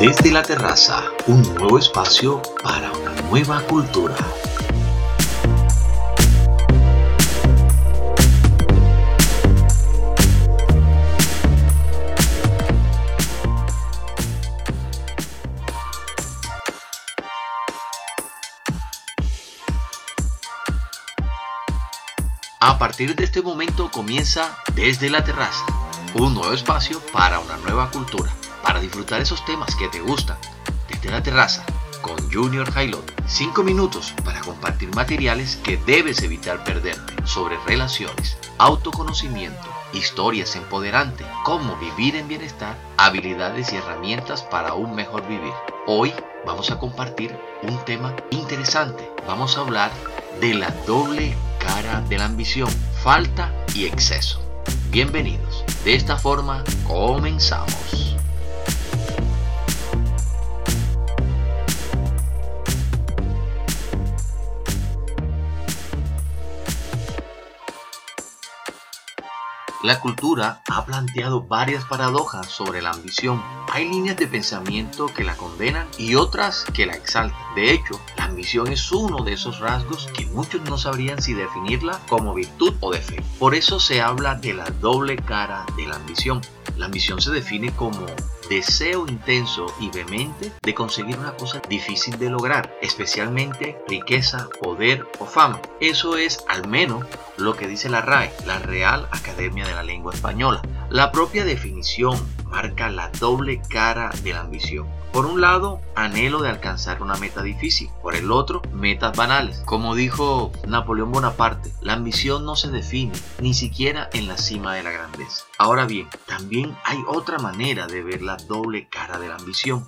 Desde la terraza, un nuevo espacio para una nueva cultura. A partir de este momento comienza Desde la Terraza, un nuevo espacio para una nueva cultura, para disfrutar esos temas que te gustan. Desde la Terraza, con Junior Jailot. Cinco minutos para compartir materiales que debes evitar perderte sobre relaciones, autoconocimiento, historias empoderantes, cómo vivir en bienestar, habilidades y herramientas para un mejor vivir. Hoy vamos a compartir un tema interesante. Vamos a hablar de la doble cara de la ambición, falta y exceso. Bienvenidos. De esta forma comenzamos. La cultura ha planteado varias paradojas sobre la ambición. Hay líneas de pensamiento que la condenan y otras que la exaltan. De hecho, la ambición es uno de esos rasgos que muchos no sabrían si definirla como virtud o defecto. Por eso se habla de la doble cara de la ambición. La ambición se define como deseo intenso y vehemente de conseguir una cosa difícil de lograr, especialmente riqueza, poder o fama. Eso es al menos lo que dice la RAE, la Real Academia de la Lengua Española. La propia definición marca la doble cara de la ambición. Por un lado, anhelo de alcanzar una meta difícil, por el otro, metas banales. Como dijo Napoleón Bonaparte, la ambición no se define ni siquiera en la cima de la grandeza. Ahora bien, también hay otra manera de ver la doble cara de la ambición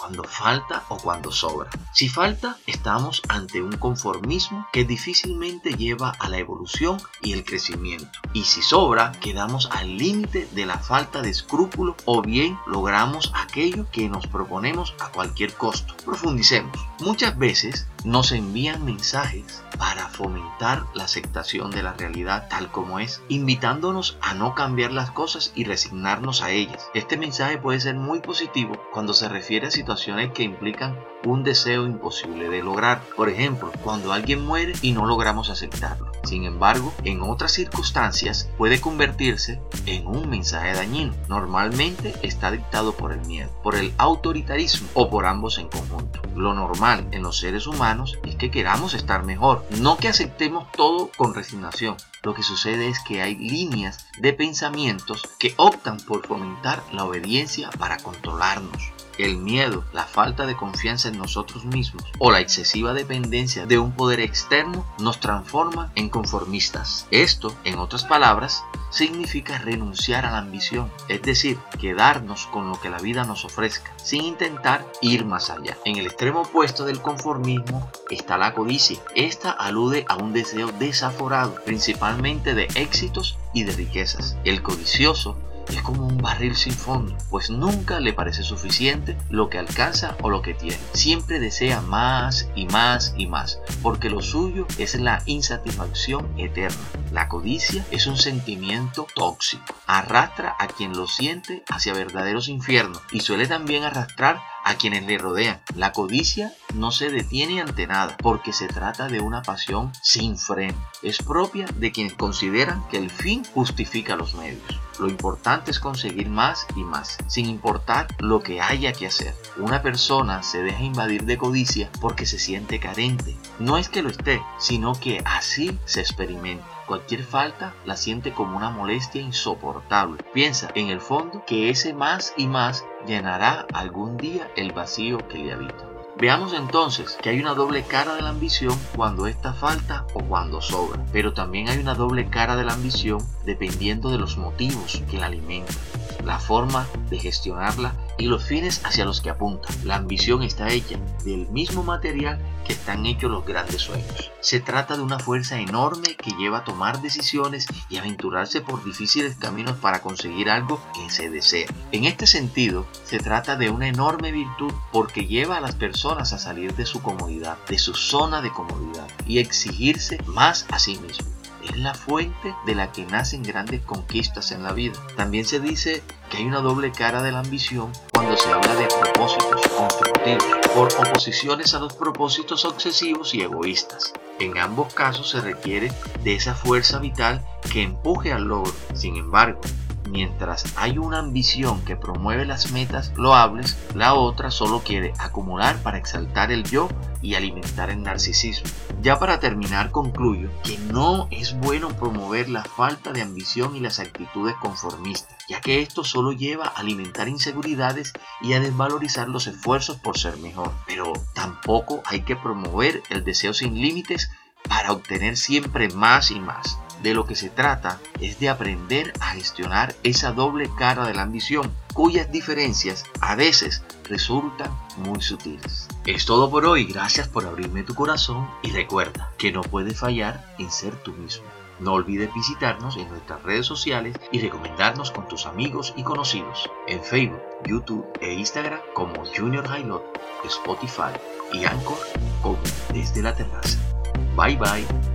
cuando falta o cuando sobra. Si falta, estamos ante un conformismo que difícilmente lleva a la evolución y el crecimiento. Y si sobra, quedamos al límite de la falta de escrúpulo o bien logramos aquello que nos proponemos a cualquier costo. Profundicemos. Muchas veces nos envían mensajes para fomentar la aceptación de la realidad tal como es, invitándonos a no cambiar las cosas y resignarnos a ellas. Este mensaje puede ser muy positivo cuando se refiere a situaciones que implican un deseo imposible de lograr. Por ejemplo, cuando alguien muere y no logramos aceptarlo. Sin embargo, en otras circunstancias puede convertirse en un mensaje dañino. Normalmente está dictado por el miedo, por el autoritarismo o por ambos en conjunto. Lo normal en los seres humanos es que queramos estar mejor, no que aceptemos todo con resignación. Lo que sucede es que hay líneas de pensamientos que optan por fomentar la obediencia para controlarnos el miedo, la falta de confianza en nosotros mismos o la excesiva dependencia de un poder externo nos transforma en conformistas. Esto, en otras palabras, significa renunciar a la ambición, es decir, quedarnos con lo que la vida nos ofrezca, sin intentar ir más allá. En el extremo opuesto del conformismo está la codicia. Esta alude a un deseo desaforado, principalmente de éxitos y de riquezas. El codicioso es como un barril sin fondo, pues nunca le parece suficiente lo que alcanza o lo que tiene. Siempre desea más y más y más, porque lo suyo es la insatisfacción eterna. La codicia es un sentimiento tóxico, arrastra a quien lo siente hacia verdaderos infiernos y suele también arrastrar a quienes le rodean. La codicia no se detiene ante nada porque se trata de una pasión sin freno. Es propia de quienes consideran que el fin justifica los medios. Lo importante es conseguir más y más, sin importar lo que haya que hacer. Una persona se deja invadir de codicia porque se siente carente. No es que lo esté, sino que así se experimenta. Cualquier falta la siente como una molestia insoportable. Piensa en el fondo que ese más y más llenará algún día el vacío que le habita. Veamos entonces que hay una doble cara de la ambición cuando esta falta o cuando sobra, pero también hay una doble cara de la ambición dependiendo de los motivos que la alimentan, la forma de gestionarla y los fines hacia los que apunta. La ambición está hecha del mismo material que están hechos los grandes sueños. Se trata de una fuerza enorme que lleva a tomar decisiones y aventurarse por difíciles caminos para conseguir algo que se desea. En este sentido, se trata de una enorme virtud porque lleva a las personas a salir de su comodidad, de su zona de comodidad y exigirse más a sí mismo es la fuente de la que nacen grandes conquistas en la vida. También se dice que hay una doble cara de la ambición cuando se habla de propósitos constructivos, por oposiciones a los propósitos obsesivos y egoístas. En ambos casos se requiere de esa fuerza vital que empuje al logro. Sin embargo, Mientras hay una ambición que promueve las metas loables, la otra solo quiere acumular para exaltar el yo y alimentar el narcisismo. Ya para terminar concluyo que no es bueno promover la falta de ambición y las actitudes conformistas, ya que esto solo lleva a alimentar inseguridades y a desvalorizar los esfuerzos por ser mejor. Pero tampoco hay que promover el deseo sin límites para obtener siempre más y más. De lo que se trata es de aprender a gestionar esa doble cara de la ambición, cuyas diferencias a veces resultan muy sutiles. Es todo por hoy, gracias por abrirme tu corazón y recuerda que no puedes fallar en ser tú mismo. No olvides visitarnos en nuestras redes sociales y recomendarnos con tus amigos y conocidos en Facebook, YouTube e Instagram como Junior Highlight, Spotify y Anchor como Desde la Terraza. Bye bye.